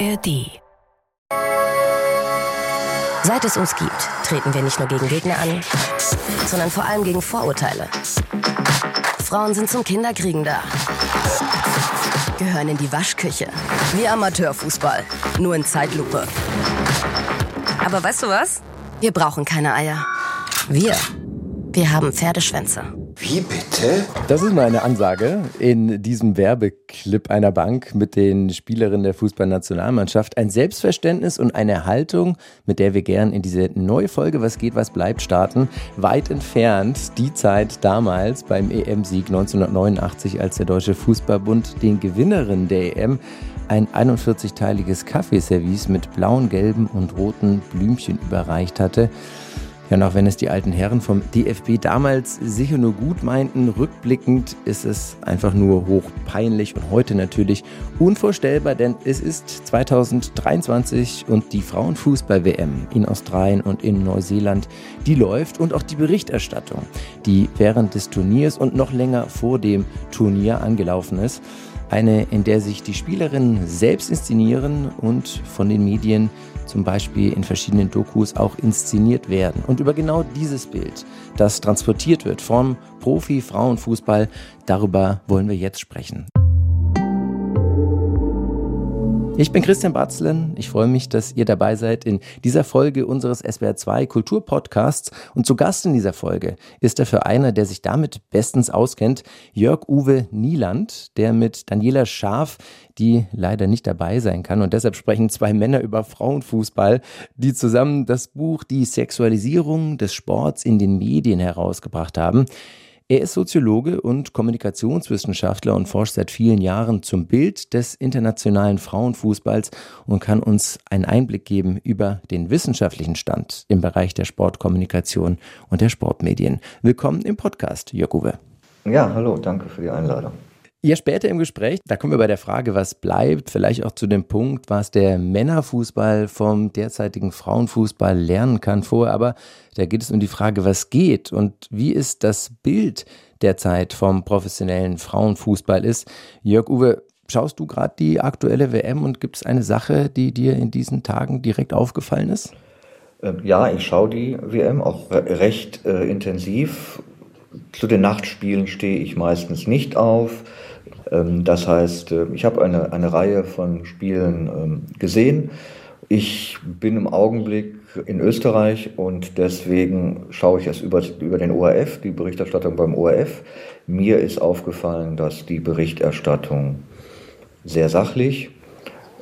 ARD. Seit es uns gibt, treten wir nicht nur gegen Gegner an, sondern vor allem gegen Vorurteile. Frauen sind zum Kinderkriegen da. Gehören in die Waschküche. Wie Amateurfußball. Nur in Zeitlupe. Aber weißt du was? Wir brauchen keine Eier. Wir. Wir haben Pferdeschwänze. Wie bitte? Das ist mal eine Ansage in diesem Werbeclip einer Bank mit den Spielerinnen der Fußballnationalmannschaft. Ein Selbstverständnis und eine Haltung, mit der wir gern in diese neue Folge Was geht, was bleibt starten. Weit entfernt die Zeit damals beim EM-Sieg 1989, als der Deutsche Fußballbund den Gewinnerinnen der EM ein 41-teiliges Kaffeeservice mit blauen, gelben und roten Blümchen überreicht hatte. Ja, und auch wenn es die alten Herren vom DFB damals sicher nur gut meinten, rückblickend ist es einfach nur hoch peinlich und heute natürlich unvorstellbar, denn es ist 2023 und die Frauenfußball-WM in Australien und in Neuseeland, die läuft und auch die Berichterstattung, die während des Turniers und noch länger vor dem Turnier angelaufen ist. Eine, in der sich die Spielerinnen selbst inszenieren und von den Medien zum Beispiel in verschiedenen Dokus auch inszeniert werden. Und über genau dieses Bild, das transportiert wird vom Profi-Frauenfußball, darüber wollen wir jetzt sprechen. Ich bin Christian Batzlen. Ich freue mich, dass ihr dabei seid in dieser Folge unseres SWR2 Kulturpodcasts. Und zu Gast in dieser Folge ist dafür einer, der sich damit bestens auskennt, Jörg-Uwe Nieland, der mit Daniela Scharf, die leider nicht dabei sein kann. Und deshalb sprechen zwei Männer über Frauenfußball, die zusammen das Buch Die Sexualisierung des Sports in den Medien herausgebracht haben. Er ist Soziologe und Kommunikationswissenschaftler und forscht seit vielen Jahren zum Bild des internationalen Frauenfußballs und kann uns einen Einblick geben über den wissenschaftlichen Stand im Bereich der Sportkommunikation und der Sportmedien. Willkommen im Podcast, Jörg Uwe. Ja, hallo, danke für die Einladung. Ja, später im Gespräch, da kommen wir bei der Frage, was bleibt, vielleicht auch zu dem Punkt, was der Männerfußball vom derzeitigen Frauenfußball lernen kann vorher. Aber da geht es um die Frage, was geht und wie ist das Bild derzeit vom professionellen Frauenfußball ist. Jörg Uwe, schaust du gerade die aktuelle WM und gibt es eine Sache, die dir in diesen Tagen direkt aufgefallen ist? Ähm, ja, ich schaue die WM auch recht äh, intensiv. Zu den Nachtspielen stehe ich meistens nicht auf. Ähm, das heißt, äh, ich habe eine, eine Reihe von Spielen ähm, gesehen. Ich bin im Augenblick in Österreich und deswegen schaue ich es über, über den ORF, die Berichterstattung beim ORF. Mir ist aufgefallen, dass die Berichterstattung sehr sachlich,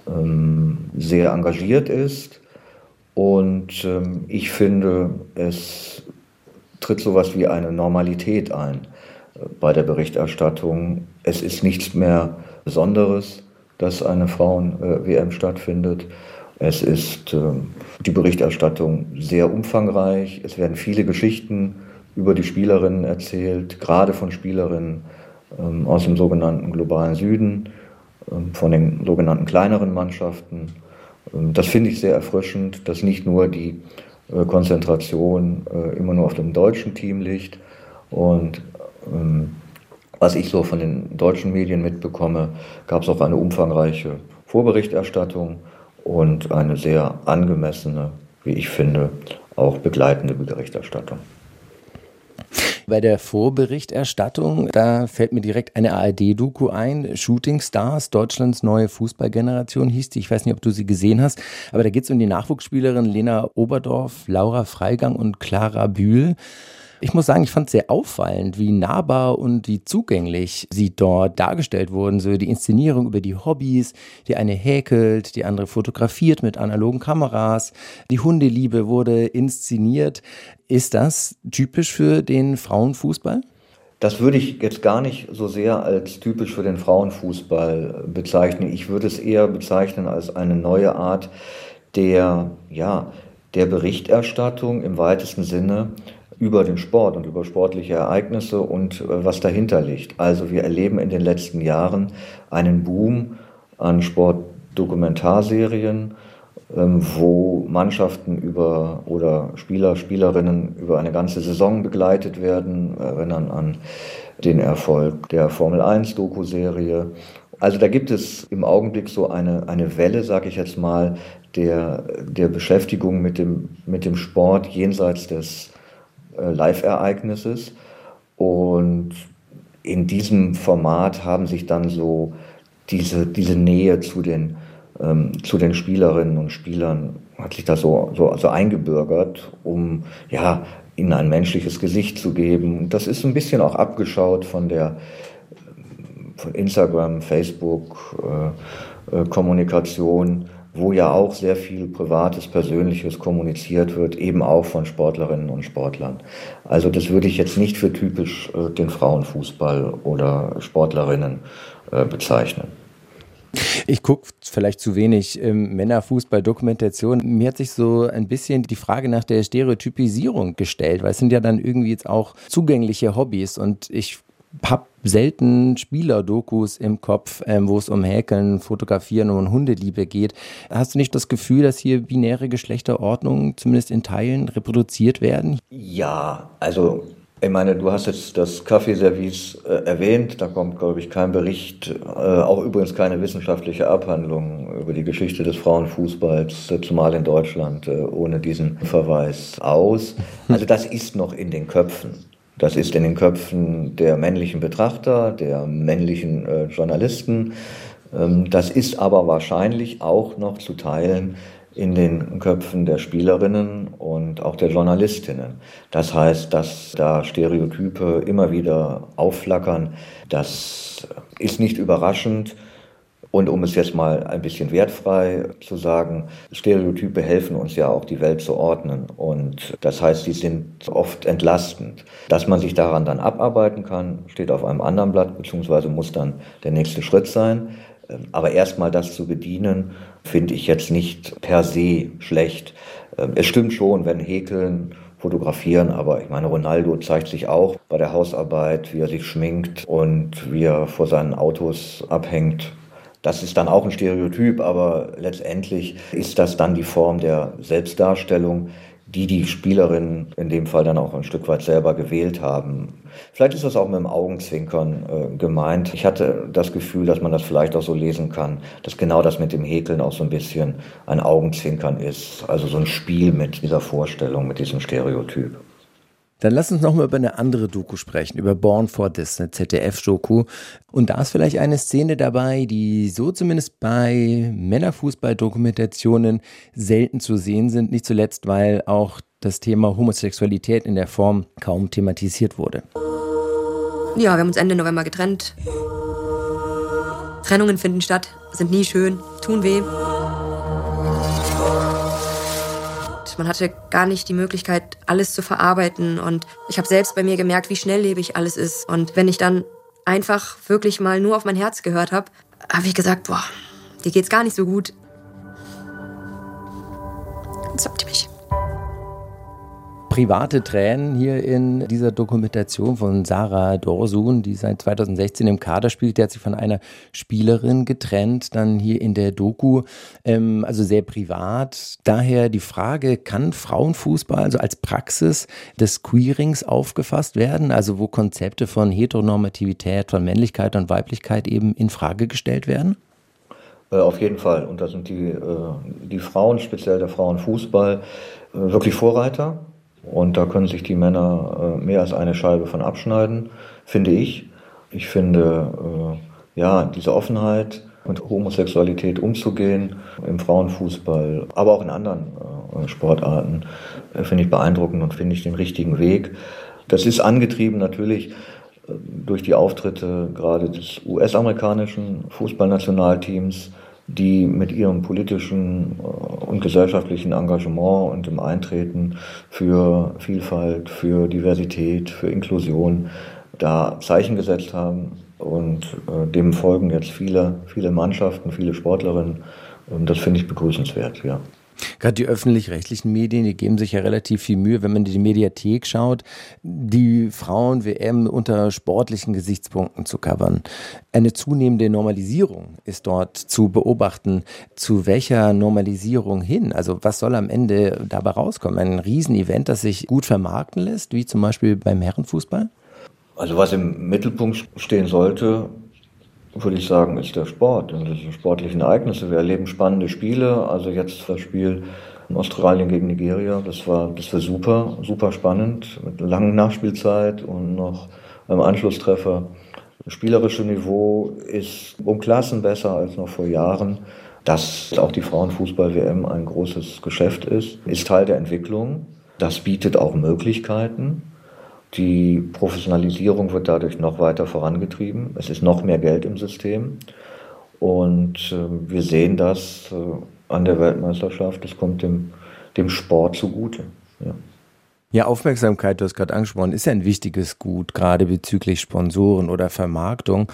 ähm, sehr engagiert ist und ich finde, es tritt sowas wie eine Normalität ein bei der Berichterstattung. Es ist nichts mehr Besonderes, dass eine Frauen-WM stattfindet. Es ist ähm, die Berichterstattung sehr umfangreich. Es werden viele Geschichten über die Spielerinnen erzählt, gerade von Spielerinnen ähm, aus dem sogenannten globalen Süden, ähm, von den sogenannten kleineren Mannschaften. Das finde ich sehr erfrischend, dass nicht nur die äh, Konzentration äh, immer nur auf dem deutschen Team liegt und was ich so von den deutschen Medien mitbekomme, gab es auch eine umfangreiche Vorberichterstattung und eine sehr angemessene, wie ich finde, auch begleitende Berichterstattung. Bei der Vorberichterstattung, da fällt mir direkt eine ARD-Doku ein. Shooting Stars, Deutschlands neue Fußballgeneration hieß die. Ich weiß nicht, ob du sie gesehen hast, aber da geht es um die Nachwuchsspielerinnen Lena Oberdorf, Laura Freigang und Clara Bühl. Ich muss sagen, ich fand es sehr auffallend, wie nahbar und wie zugänglich sie dort dargestellt wurden. So die Inszenierung über die Hobbys, die eine häkelt, die andere fotografiert mit analogen Kameras. Die Hundeliebe wurde inszeniert. Ist das typisch für den Frauenfußball? Das würde ich jetzt gar nicht so sehr als typisch für den Frauenfußball bezeichnen. Ich würde es eher bezeichnen als eine neue Art der, ja, der Berichterstattung im weitesten Sinne über den Sport und über sportliche Ereignisse und äh, was dahinter liegt. Also wir erleben in den letzten Jahren einen Boom an Sportdokumentarserien, ähm, wo Mannschaften über oder Spieler, Spielerinnen über eine ganze Saison begleitet werden, erinnern an den Erfolg der Formel 1 Doku-Serie Also da gibt es im Augenblick so eine, eine Welle, sage ich jetzt mal, der, der Beschäftigung mit dem, mit dem Sport jenseits des Live-Ereignisses. Und in diesem Format haben sich dann so diese, diese Nähe zu den, ähm, zu den Spielerinnen und Spielern, hat sich da so, so, so eingebürgert, um ja, ihnen ein menschliches Gesicht zu geben. Das ist ein bisschen auch abgeschaut von der von Instagram, Facebook, äh, äh, Kommunikation, wo ja auch sehr viel Privates, Persönliches kommuniziert wird, eben auch von Sportlerinnen und Sportlern. Also das würde ich jetzt nicht für typisch äh, den Frauenfußball oder Sportlerinnen äh, bezeichnen. Ich gucke vielleicht zu wenig ähm, Männerfußball-Dokumentation. Mir hat sich so ein bisschen die Frage nach der Stereotypisierung gestellt, weil es sind ja dann irgendwie jetzt auch zugängliche Hobbys und ich habe selten Spielerdokus im Kopf, ähm, wo es um Häkeln, Fotografieren und Hundeliebe geht. Hast du nicht das Gefühl, dass hier binäre Geschlechterordnungen zumindest in Teilen reproduziert werden? Ja, also ich meine, du hast jetzt das Kaffeeservice äh, erwähnt, da kommt, glaube ich, kein Bericht, äh, auch übrigens keine wissenschaftliche Abhandlung über die Geschichte des Frauenfußballs, äh, zumal in Deutschland, äh, ohne diesen Verweis aus. Also das ist noch in den Köpfen. Das ist in den Köpfen der männlichen Betrachter, der männlichen äh, Journalisten. Ähm, das ist aber wahrscheinlich auch noch zu teilen in den Köpfen der Spielerinnen und auch der Journalistinnen. Das heißt, dass da Stereotype immer wieder aufflackern, das ist nicht überraschend. Und um es jetzt mal ein bisschen wertfrei zu sagen, Stereotype helfen uns ja auch, die Welt zu ordnen. Und das heißt, sie sind oft entlastend. Dass man sich daran dann abarbeiten kann, steht auf einem anderen Blatt, beziehungsweise muss dann der nächste Schritt sein. Aber erstmal das zu bedienen, finde ich jetzt nicht per se schlecht. Es stimmt schon, wenn Häkeln fotografieren, aber ich meine, Ronaldo zeigt sich auch bei der Hausarbeit, wie er sich schminkt und wie er vor seinen Autos abhängt. Das ist dann auch ein Stereotyp, aber letztendlich ist das dann die Form der Selbstdarstellung, die die Spielerinnen in dem Fall dann auch ein Stück weit selber gewählt haben. Vielleicht ist das auch mit dem Augenzwinkern äh, gemeint. Ich hatte das Gefühl, dass man das vielleicht auch so lesen kann, dass genau das mit dem Häkeln auch so ein bisschen ein Augenzwinkern ist. Also so ein Spiel mit dieser Vorstellung, mit diesem Stereotyp. Dann lass uns nochmal über eine andere Doku sprechen, über Born for This, eine ZDF-Doku. Und da ist vielleicht eine Szene dabei, die so zumindest bei Männerfußball-Dokumentationen selten zu sehen sind. Nicht zuletzt, weil auch das Thema Homosexualität in der Form kaum thematisiert wurde. Ja, wir haben uns Ende November getrennt. Trennungen finden statt, sind nie schön, tun weh. Man hatte gar nicht die Möglichkeit, alles zu verarbeiten. Und ich habe selbst bei mir gemerkt, wie schnelllebig alles ist. Und wenn ich dann einfach wirklich mal nur auf mein Herz gehört habe, habe ich gesagt, boah, dir geht's gar nicht so gut. Jetzt habt ihr private Tränen hier in dieser Dokumentation von Sarah Dorsun, die seit 2016 im Kader spielt. Der hat sich von einer Spielerin getrennt, dann hier in der Doku, ähm, also sehr privat. Daher die Frage, kann Frauenfußball also als Praxis des Queerings aufgefasst werden, also wo Konzepte von Heteronormativität, von Männlichkeit und Weiblichkeit eben in Frage gestellt werden? Äh, auf jeden Fall. Und da sind die, äh, die Frauen, speziell der Frauenfußball, äh, wirklich Vorreiter. Und da können sich die Männer äh, mehr als eine Scheibe von abschneiden, finde ich. Ich finde, äh, ja, diese Offenheit mit Homosexualität umzugehen im Frauenfußball, aber auch in anderen äh, Sportarten, finde ich beeindruckend und finde ich den richtigen Weg. Das ist angetrieben natürlich durch die Auftritte gerade des US-amerikanischen Fußballnationalteams, die mit ihrem politischen äh, und gesellschaftlichen Engagement und dem Eintreten für Vielfalt, für Diversität, für Inklusion da Zeichen gesetzt haben. Und äh, dem folgen jetzt viele, viele Mannschaften, viele Sportlerinnen. Und das finde ich begrüßenswert, ja. Gerade die öffentlich-rechtlichen Medien, die geben sich ja relativ viel Mühe, wenn man in die Mediathek schaut, die Frauen-WM unter sportlichen Gesichtspunkten zu covern. Eine zunehmende Normalisierung ist dort zu beobachten. Zu welcher Normalisierung hin? Also was soll am Ende dabei rauskommen? Ein Riesenevent, das sich gut vermarkten lässt, wie zum Beispiel beim Herrenfußball? Also was im Mittelpunkt stehen sollte, würde ich sagen, ist der Sport und die sportlichen Ereignisse. Wir erleben spannende Spiele. Also jetzt das Spiel in Australien gegen Nigeria, das war, das war super, super spannend mit langen Nachspielzeit und noch einem Anschlusstreffer. Das spielerische Niveau ist um Klassen besser als noch vor Jahren. Dass auch die Frauenfußball-WM ein großes Geschäft ist, ist Teil der Entwicklung. Das bietet auch Möglichkeiten. Die Professionalisierung wird dadurch noch weiter vorangetrieben. Es ist noch mehr Geld im System. Und äh, wir sehen das äh, an der Weltmeisterschaft. Es kommt dem, dem Sport zugute. Ja. Ja, Aufmerksamkeit, du hast gerade angesprochen, ist ja ein wichtiges Gut, gerade bezüglich Sponsoren oder Vermarktung.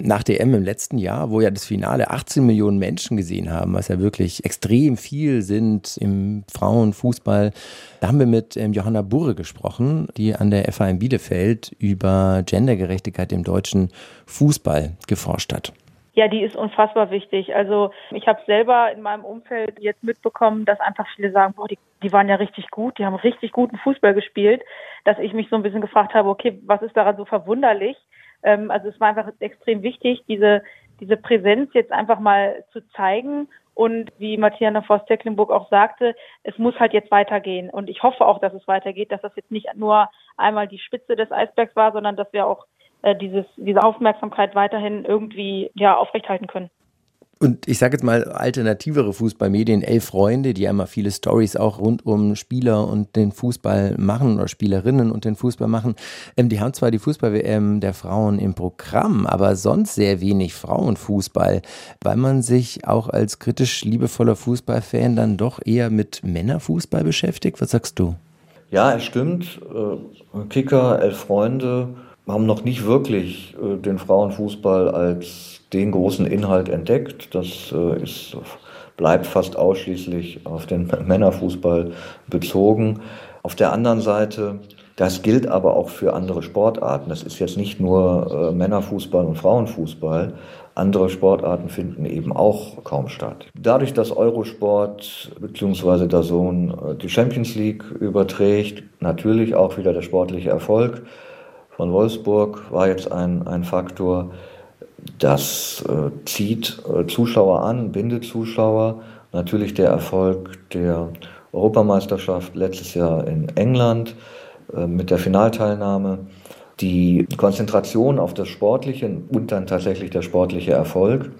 Nach der M im letzten Jahr, wo ja das Finale 18 Millionen Menschen gesehen haben, was ja wirklich extrem viel sind im Frauenfußball, da haben wir mit ähm, Johanna Burre gesprochen, die an der FA in Bielefeld über Gendergerechtigkeit im deutschen Fußball geforscht hat. Ja, die ist unfassbar wichtig. Also ich habe selber in meinem Umfeld jetzt mitbekommen, dass einfach viele sagen, boah, die, die waren ja richtig gut, die haben richtig guten Fußball gespielt, dass ich mich so ein bisschen gefragt habe, okay, was ist daran so verwunderlich? Ähm, also es war einfach extrem wichtig, diese, diese Präsenz jetzt einfach mal zu zeigen. Und wie Matthiana Voss-Tecklenburg auch sagte, es muss halt jetzt weitergehen. Und ich hoffe auch, dass es weitergeht, dass das jetzt nicht nur einmal die Spitze des Eisbergs war, sondern dass wir auch äh, dieses, diese Aufmerksamkeit weiterhin irgendwie ja, aufrechthalten können. Und ich sage jetzt mal alternativere Fußballmedien, elf Freunde, die ja immer viele Stories auch rund um Spieler und den Fußball machen oder Spielerinnen und den Fußball machen. Ähm, die haben zwar die Fußball-WM der Frauen im Programm, aber sonst sehr wenig Frauenfußball, weil man sich auch als kritisch liebevoller Fußballfan dann doch eher mit Männerfußball beschäftigt. Was sagst du? Ja, es stimmt. Äh, Kicker, elf Freunde haben noch nicht wirklich äh, den Frauenfußball als den großen Inhalt entdeckt. Das äh, ist, bleibt fast ausschließlich auf den Männerfußball bezogen. Auf der anderen Seite, das gilt aber auch für andere Sportarten. Das ist jetzt nicht nur äh, Männerfußball und Frauenfußball. Andere Sportarten finden eben auch kaum statt. Dadurch, dass Eurosport bzw. der Sohn die Champions League überträgt, natürlich auch wieder der sportliche Erfolg von Wolfsburg war jetzt ein, ein Faktor. Das äh, zieht äh, Zuschauer an, bindet Zuschauer. Natürlich der Erfolg der Europameisterschaft letztes Jahr in England äh, mit der Finalteilnahme. Die Konzentration auf das Sportliche und dann tatsächlich der sportliche Erfolg.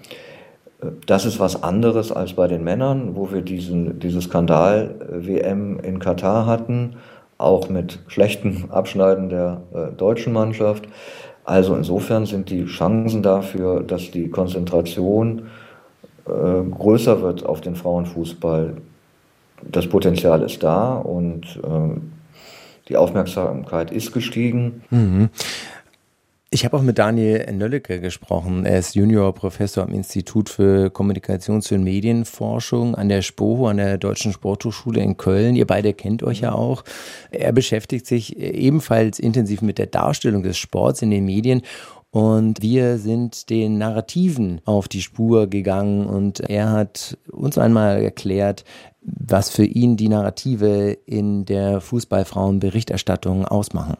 Äh, das ist was anderes als bei den Männern, wo wir diesen, diese Skandal-WM in Katar hatten auch mit schlechtem Abschneiden der äh, deutschen Mannschaft. Also insofern sind die Chancen dafür, dass die Konzentration äh, größer wird auf den Frauenfußball, das Potenzial ist da und äh, die Aufmerksamkeit ist gestiegen. Mhm. Ich habe auch mit Daniel Nöllecke gesprochen. Er ist Juniorprofessor am Institut für Kommunikations- und Medienforschung an der SPOHO, an der Deutschen Sporthochschule in Köln. Ihr beide kennt euch ja auch. Er beschäftigt sich ebenfalls intensiv mit der Darstellung des Sports in den Medien und wir sind den Narrativen auf die Spur gegangen und er hat uns einmal erklärt, was für ihn die Narrative in der Fußballfrauenberichterstattung ausmachen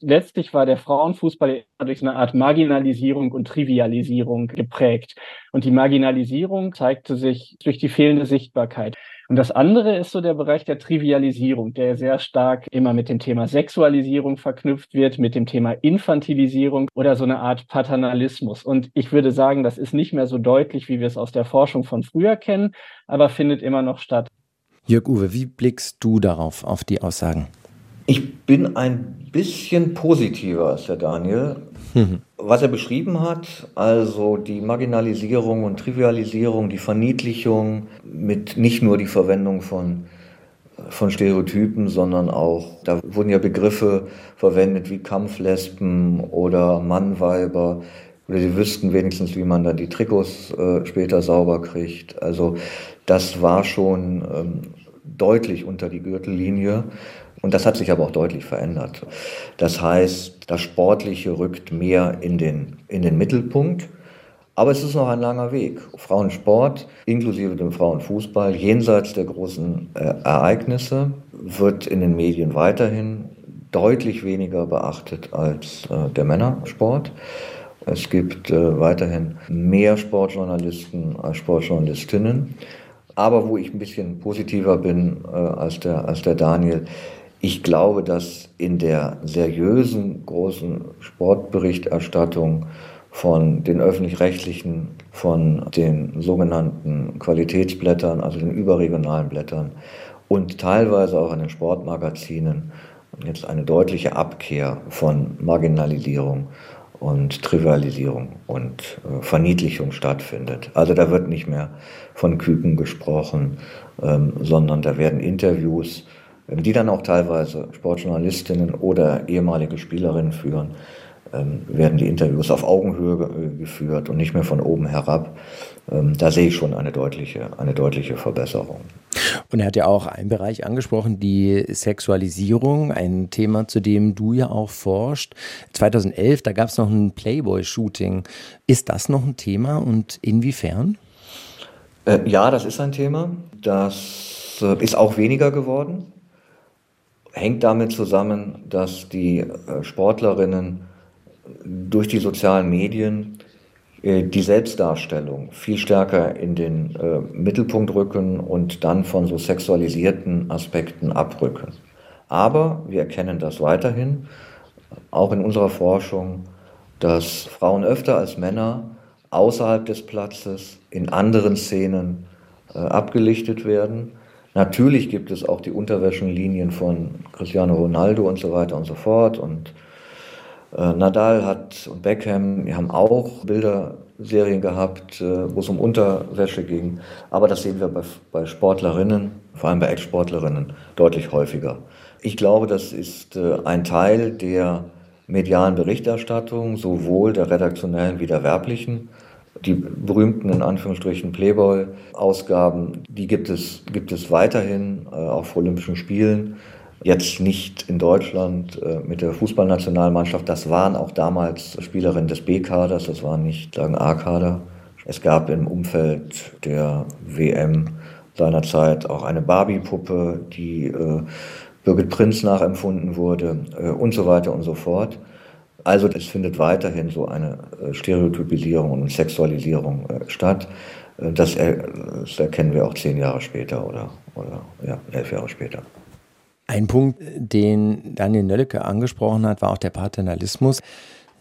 letztlich war der Frauenfußball durch eine Art Marginalisierung und Trivialisierung geprägt. Und die Marginalisierung zeigte sich durch die fehlende Sichtbarkeit. Und das andere ist so der Bereich der Trivialisierung, der sehr stark immer mit dem Thema Sexualisierung verknüpft wird, mit dem Thema Infantilisierung oder so eine Art Paternalismus. Und ich würde sagen, das ist nicht mehr so deutlich, wie wir es aus der Forschung von früher kennen, aber findet immer noch statt. Jörg Uwe, wie blickst du darauf, auf die Aussagen? Ich bin ein bisschen positiver als der Daniel. Mhm. Was er beschrieben hat, also die Marginalisierung und Trivialisierung, die Verniedlichung mit nicht nur die Verwendung von, von Stereotypen, sondern auch, da wurden ja Begriffe verwendet wie Kampflesben oder Mannweiber. Oder sie wüssten wenigstens, wie man dann die Trikots äh, später sauber kriegt. Also das war schon ähm, deutlich unter die Gürtellinie. Und das hat sich aber auch deutlich verändert. Das heißt, das Sportliche rückt mehr in den, in den Mittelpunkt. Aber es ist noch ein langer Weg. Frauensport, inklusive dem Frauenfußball, jenseits der großen äh, Ereignisse, wird in den Medien weiterhin deutlich weniger beachtet als äh, der Männersport. Es gibt äh, weiterhin mehr Sportjournalisten als Sportjournalistinnen. Aber wo ich ein bisschen positiver bin äh, als, der, als der Daniel, ich glaube, dass in der seriösen großen Sportberichterstattung von den öffentlich-rechtlichen, von den sogenannten Qualitätsblättern, also den überregionalen Blättern und teilweise auch an den Sportmagazinen jetzt eine deutliche Abkehr von Marginalisierung und Trivialisierung und äh, Verniedlichung stattfindet. Also da wird nicht mehr von Küken gesprochen, ähm, sondern da werden Interviews, die dann auch teilweise Sportjournalistinnen oder ehemalige Spielerinnen führen, ähm, werden die Interviews auf Augenhöhe äh, geführt und nicht mehr von oben herab. Ähm, da sehe ich schon eine deutliche, eine deutliche Verbesserung. Und er hat ja auch einen Bereich angesprochen, die Sexualisierung, ein Thema, zu dem du ja auch forscht. 2011, da gab es noch ein Playboy-Shooting. Ist das noch ein Thema und inwiefern? Äh, ja, das ist ein Thema. Das äh, ist auch weniger geworden. Hängt damit zusammen, dass die äh, Sportlerinnen durch die sozialen Medien äh, die Selbstdarstellung viel stärker in den äh, Mittelpunkt rücken und dann von so sexualisierten Aspekten abrücken. Aber wir erkennen das weiterhin, auch in unserer Forschung, dass Frauen öfter als Männer außerhalb des Platzes in anderen Szenen abgelichtet werden. Natürlich gibt es auch die Unterwäschenlinien von Cristiano Ronaldo und so weiter und so fort und äh, Nadal hat und Beckham, haben auch Bilderserien gehabt, äh, wo es um Unterwäsche ging. Aber das sehen wir bei, bei Sportlerinnen, vor allem bei Ex-Sportlerinnen, deutlich häufiger. Ich glaube, das ist äh, ein Teil der medialen Berichterstattung, sowohl der redaktionellen wie der werblichen. Die berühmten, in Anführungsstrichen, Playboy-Ausgaben, die gibt es, gibt es weiterhin, auch vor Olympischen Spielen. Jetzt nicht in Deutschland äh, mit der Fußballnationalmannschaft. Das waren auch damals Spielerinnen des B-Kaders, das waren nicht sagen A-Kader. Es gab im Umfeld der WM seinerzeit auch eine Barbie-Puppe, die äh, Birgit Prinz nachempfunden wurde äh, und so weiter und so fort. Also es findet weiterhin so eine äh, Stereotypisierung und Sexualisierung äh, statt. Äh, das, das, erkennen wir auch zehn Jahre später oder, oder ja, elf Jahre später. Ein Punkt, den Daniel Nölleke angesprochen hat, war auch der Paternalismus.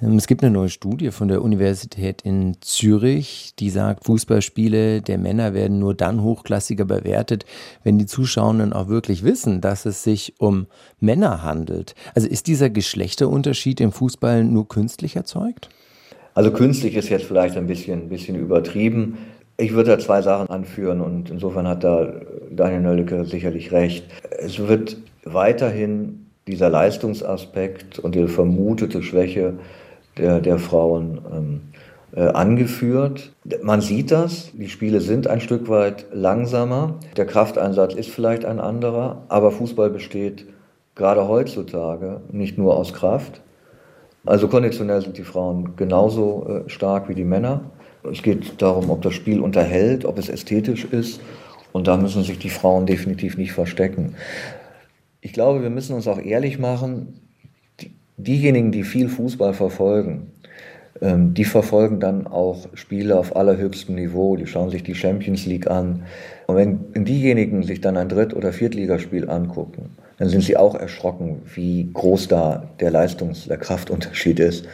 Ähm, es gibt eine neue Studie von der Universität in Zürich, die sagt, Fußballspiele der Männer werden nur dann hochklassiger bewertet, wenn die Zuschauenden auch wirklich wissen, dass es sich um Männer handelt. Also ist dieser Geschlechterunterschied im Fußball nur künstlich erzeugt? Also künstlich ist jetzt vielleicht ein bisschen, bisschen übertrieben. Ich würde da zwei Sachen anführen und insofern hat da Daniel Nölleke sicherlich recht. Es wird weiterhin dieser Leistungsaspekt und die vermutete Schwäche der, der Frauen ähm, äh, angeführt. Man sieht das, die Spiele sind ein Stück weit langsamer, der Krafteinsatz ist vielleicht ein anderer, aber Fußball besteht gerade heutzutage nicht nur aus Kraft. Also konditionell sind die Frauen genauso äh, stark wie die Männer. Es geht darum, ob das Spiel unterhält, ob es ästhetisch ist. Und da müssen sich die Frauen definitiv nicht verstecken. Ich glaube, wir müssen uns auch ehrlich machen, diejenigen, die viel Fußball verfolgen, ähm, die verfolgen dann auch Spiele auf allerhöchstem Niveau, die schauen sich die Champions League an. Und wenn diejenigen sich dann ein Dritt- oder Viertligaspiel angucken, dann sind sie auch erschrocken, wie groß da der Leistungs-, der Kraftunterschied ist,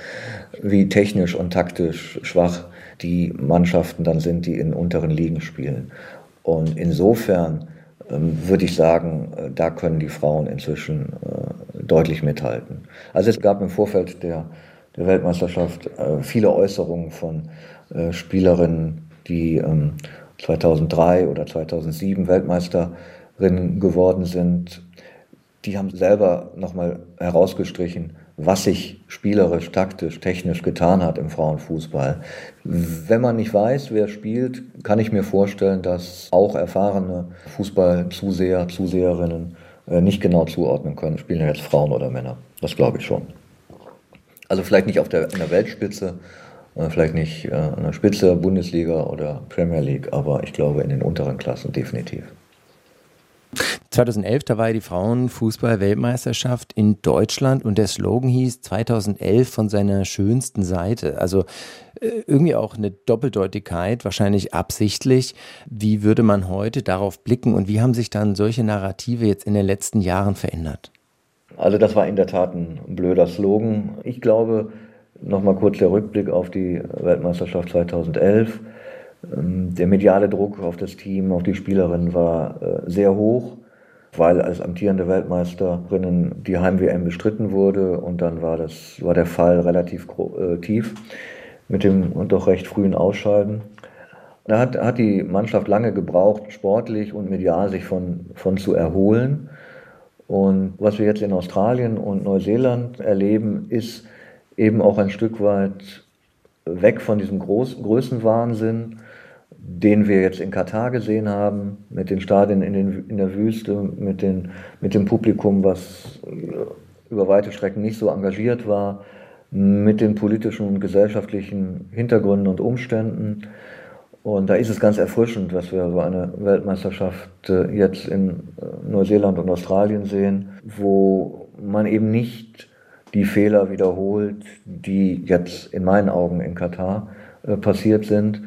wie technisch und taktisch schwach die Mannschaften dann sind, die in unteren Ligen spielen. Und insofern ähm, würde ich sagen, äh, da können die Frauen inzwischen äh, deutlich mithalten. Also es gab im Vorfeld der, der Weltmeisterschaft äh, viele Äußerungen von äh, Spielerinnen, die ähm, 2003 oder 2007 Weltmeisterinnen geworden sind. Die haben selber nochmal herausgestrichen, was sich spielerisch, taktisch, technisch getan hat im Frauenfußball. Wenn man nicht weiß, wer spielt, kann ich mir vorstellen, dass auch erfahrene Fußballzuseher, Zuseherinnen nicht genau zuordnen können, spielen jetzt Frauen oder Männer. Das glaube ich schon. Also vielleicht nicht auf der, in der Weltspitze, äh, vielleicht nicht äh, an der Spitze Bundesliga oder Premier League, aber ich glaube in den unteren Klassen definitiv. 2011, da war ja die Frauenfußball-Weltmeisterschaft in Deutschland und der Slogan hieß 2011 von seiner schönsten Seite. Also äh, irgendwie auch eine Doppeldeutigkeit, wahrscheinlich absichtlich. Wie würde man heute darauf blicken und wie haben sich dann solche Narrative jetzt in den letzten Jahren verändert? Also das war in der Tat ein blöder Slogan. Ich glaube, nochmal kurz der Rückblick auf die Weltmeisterschaft 2011. Ähm, der mediale Druck auf das Team, auf die Spielerinnen war äh, sehr hoch weil als amtierende Weltmeisterinnen die Heim-WM bestritten wurde und dann war, das, war der Fall relativ äh, tief mit dem doch recht frühen Ausscheiden. Da hat, hat die Mannschaft lange gebraucht, sportlich und medial sich von, von zu erholen. Und was wir jetzt in Australien und Neuseeland erleben, ist eben auch ein Stück weit weg von diesem Groß Größenwahnsinn den wir jetzt in Katar gesehen haben, mit den Stadien in, den, in der Wüste, mit, den, mit dem Publikum, was über weite Strecken nicht so engagiert war, mit den politischen und gesellschaftlichen Hintergründen und Umständen. Und da ist es ganz erfrischend, dass wir so eine Weltmeisterschaft äh, jetzt in äh, Neuseeland und Australien sehen, wo man eben nicht die Fehler wiederholt, die jetzt in meinen Augen in Katar äh, passiert sind,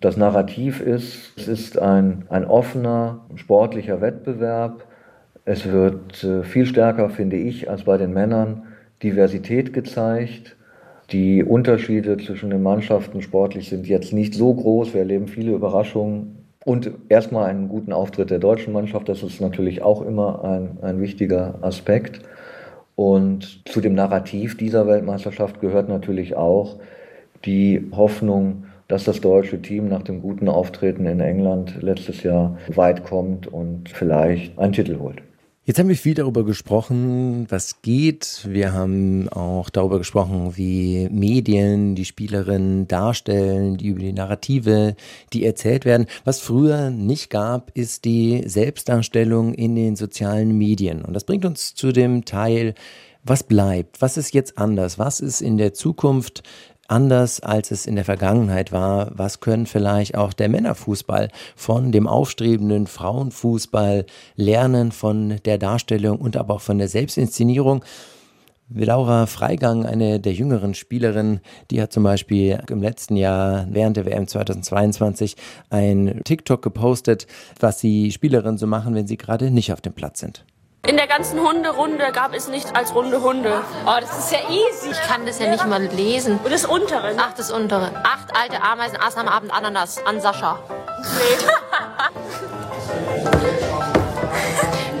das Narrativ ist, es ist ein, ein offener, sportlicher Wettbewerb. Es wird äh, viel stärker, finde ich, als bei den Männern Diversität gezeigt. Die Unterschiede zwischen den Mannschaften sportlich sind jetzt nicht so groß. Wir erleben viele Überraschungen. Und erstmal einen guten Auftritt der deutschen Mannschaft, das ist natürlich auch immer ein, ein wichtiger Aspekt. Und zu dem Narrativ dieser Weltmeisterschaft gehört natürlich auch die Hoffnung, dass das deutsche Team nach dem guten Auftreten in England letztes Jahr weit kommt und vielleicht einen Titel holt. Jetzt haben wir viel darüber gesprochen, was geht. Wir haben auch darüber gesprochen, wie Medien die Spielerinnen darstellen, die über die Narrative, die erzählt werden. Was früher nicht gab, ist die Selbstdarstellung in den sozialen Medien. Und das bringt uns zu dem Teil, was bleibt? Was ist jetzt anders? Was ist in der Zukunft anders, als es in der Vergangenheit war? Was können vielleicht auch der Männerfußball von dem aufstrebenden Frauenfußball lernen, von der Darstellung und aber auch von der Selbstinszenierung? Laura Freigang, eine der jüngeren Spielerinnen, die hat zum Beispiel im letzten Jahr während der WM 2022 ein TikTok gepostet, was die Spielerinnen so machen, wenn sie gerade nicht auf dem Platz sind. In der ganzen Hunderunde gab es nicht als runde Hunde. Oh, das ist ja easy. Ich kann das ja nicht mal lesen. Und das untere. Ach, das untere. Acht alte Ameisen aßen am Abend Ananas an Sascha. Nee.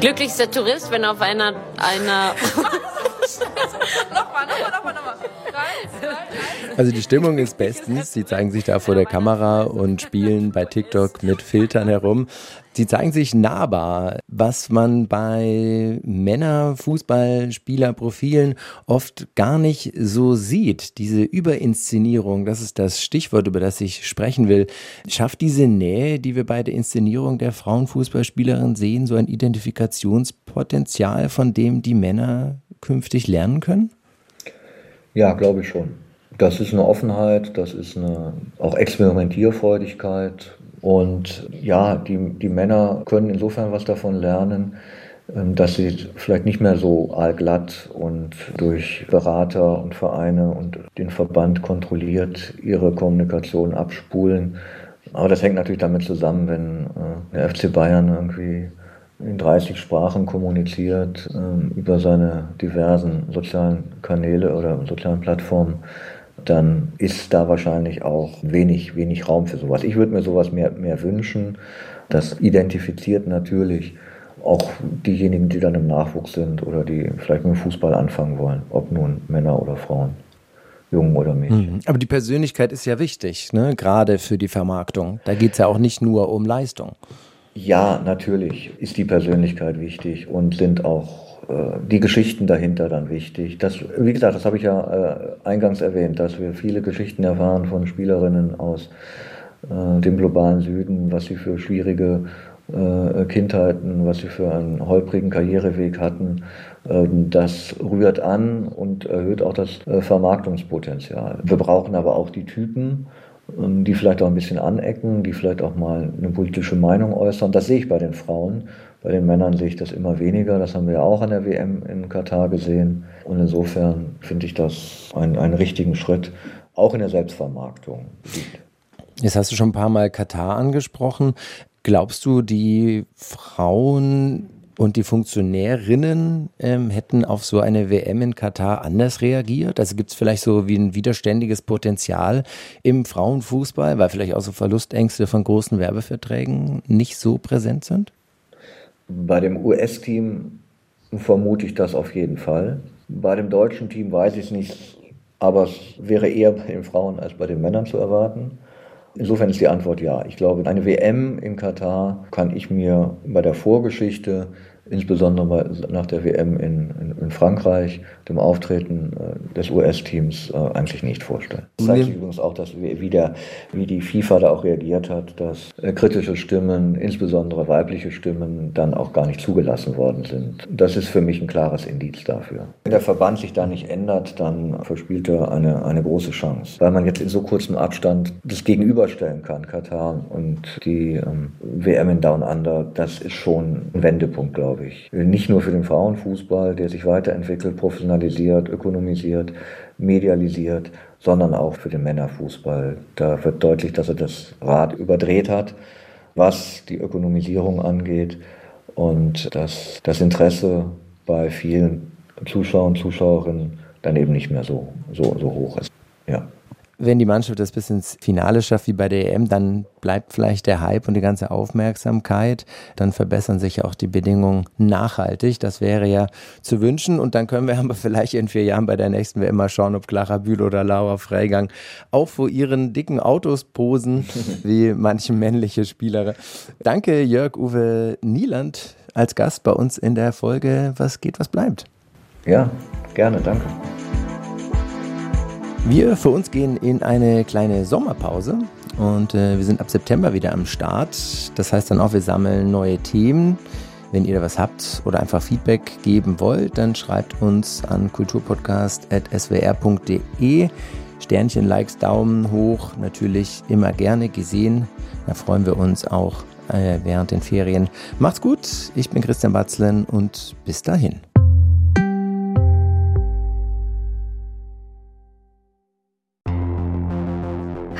Glücklichster Tourist, wenn auf einer einer nochmal, nochmal, nochmal, nochmal. Also die Stimmung ist bestens. Sie zeigen sich da vor der Kamera und spielen bei TikTok mit Filtern herum. Sie zeigen sich nahbar, was man bei Männer-Fußballspieler-Profilen oft gar nicht so sieht. Diese Überinszenierung, das ist das Stichwort, über das ich sprechen will. Schafft diese Nähe, die wir bei der Inszenierung der Frauenfußballspielerin sehen, so ein Identifikationspotenzial, von dem die Männer künftig lernen können? Ja, glaube ich schon. Das ist eine Offenheit, das ist eine auch Experimentierfreudigkeit. Und ja, die, die Männer können insofern was davon lernen, ähm, dass sie vielleicht nicht mehr so allglatt und durch Berater und Vereine und den Verband kontrolliert ihre Kommunikation abspulen. Aber das hängt natürlich damit zusammen, wenn äh, der FC Bayern irgendwie in 30 Sprachen kommuniziert äh, über seine diversen sozialen Kanäle oder sozialen Plattformen, dann ist da wahrscheinlich auch wenig, wenig Raum für sowas. Ich würde mir sowas mehr, mehr wünschen. Das identifiziert natürlich auch diejenigen, die dann im Nachwuchs sind oder die vielleicht mit dem Fußball anfangen wollen, ob nun Männer oder Frauen. Jungen oder Mädchen. Mhm. Aber die Persönlichkeit ist ja wichtig, ne? gerade für die Vermarktung. Da geht es ja auch nicht nur um Leistung. Ja, natürlich ist die Persönlichkeit wichtig und sind auch äh, die Geschichten dahinter dann wichtig. Das, wie gesagt, das habe ich ja äh, eingangs erwähnt, dass wir viele Geschichten erfahren von Spielerinnen aus äh, dem globalen Süden, was sie für schwierige äh, Kindheiten, was sie für einen holprigen Karriereweg hatten. Ähm, das rührt an und erhöht auch das äh, Vermarktungspotenzial. Wir brauchen aber auch die Typen, die vielleicht auch ein bisschen anecken, die vielleicht auch mal eine politische Meinung äußern. Das sehe ich bei den Frauen. Bei den Männern sehe ich das immer weniger. Das haben wir ja auch an der WM in Katar gesehen. Und insofern finde ich das einen, einen richtigen Schritt, auch in der Selbstvermarktung. Jetzt hast du schon ein paar Mal Katar angesprochen. Glaubst du, die Frauen und die Funktionärinnen ähm, hätten auf so eine WM in Katar anders reagiert? Also gibt es vielleicht so wie ein widerständiges Potenzial im Frauenfußball, weil vielleicht auch so Verlustängste von großen Werbeverträgen nicht so präsent sind? Bei dem US-Team vermute ich das auf jeden Fall. Bei dem deutschen Team weiß ich es nicht, aber es wäre eher bei den Frauen als bei den Männern zu erwarten. Insofern ist die Antwort ja. Ich glaube, eine WM in Katar kann ich mir bei der Vorgeschichte insbesondere nach der WM in, in, in Frankreich, dem Auftreten äh, des US-Teams, äh, eigentlich nicht vorstellen. Das zeigt sich übrigens auch, dass wie, der, wie die FIFA da auch reagiert hat, dass äh, kritische Stimmen, insbesondere weibliche Stimmen, dann auch gar nicht zugelassen worden sind. Das ist für mich ein klares Indiz dafür. Wenn der Verband sich da nicht ändert, dann verspielt er eine, eine große Chance, weil man jetzt in so kurzem Abstand das gegenüberstellen kann, Katar und die ähm, WM in Down Under, das ist schon ein Wendepunkt, glaube ich glaube ich. Nicht nur für den Frauenfußball, der sich weiterentwickelt, professionalisiert, ökonomisiert, medialisiert, sondern auch für den Männerfußball. Da wird deutlich, dass er das Rad überdreht hat, was die Ökonomisierung angeht und dass das Interesse bei vielen Zuschauern und Zuschauerinnen dann eben nicht mehr so, so, so hoch ist. Ja wenn die Mannschaft das bis ins Finale schafft wie bei der EM, dann bleibt vielleicht der Hype und die ganze Aufmerksamkeit. Dann verbessern sich auch die Bedingungen nachhaltig. Das wäre ja zu wünschen. Und dann können wir aber vielleicht in vier Jahren bei der nächsten WM mal schauen, ob Clara Bühl oder Laura Freigang auch vor ihren dicken Autos posen, wie manche männliche Spielere. Danke, Jörg-Uwe Nieland, als Gast bei uns in der Folge Was geht, was bleibt. Ja, gerne, danke. Wir für uns gehen in eine kleine Sommerpause und äh, wir sind ab September wieder am Start. Das heißt dann auch, wir sammeln neue Themen. Wenn ihr da was habt oder einfach Feedback geben wollt, dann schreibt uns an kulturpodcast.swr.de. Sternchen, Likes, Daumen hoch, natürlich immer gerne gesehen. Da freuen wir uns auch äh, während den Ferien. Macht's gut, ich bin Christian Batzlen und bis dahin.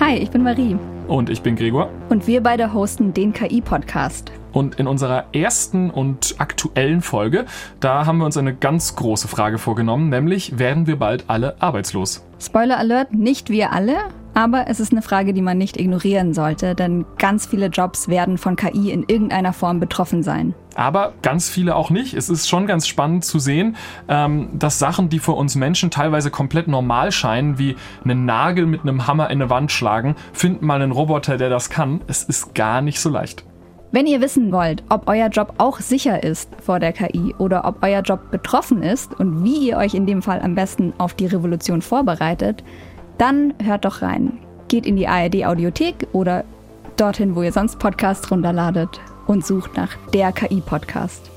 Hi, ich bin Marie. Und ich bin Gregor. Und wir beide hosten den KI-Podcast. Und in unserer ersten und aktuellen Folge, da haben wir uns eine ganz große Frage vorgenommen, nämlich werden wir bald alle arbeitslos? Spoiler Alert, nicht wir alle, aber es ist eine Frage, die man nicht ignorieren sollte, denn ganz viele Jobs werden von KI in irgendeiner Form betroffen sein. Aber ganz viele auch nicht. Es ist schon ganz spannend zu sehen, ähm, dass Sachen, die für uns Menschen teilweise komplett normal scheinen, wie einen Nagel mit einem Hammer in eine Wand schlagen, finden mal einen Roboter, der das kann. Es ist gar nicht so leicht. Wenn ihr wissen wollt, ob euer Job auch sicher ist vor der KI oder ob euer Job betroffen ist und wie ihr euch in dem Fall am besten auf die Revolution vorbereitet, dann hört doch rein. Geht in die ARD Audiothek oder dorthin, wo ihr sonst Podcasts runterladet und sucht nach der KI-Podcast.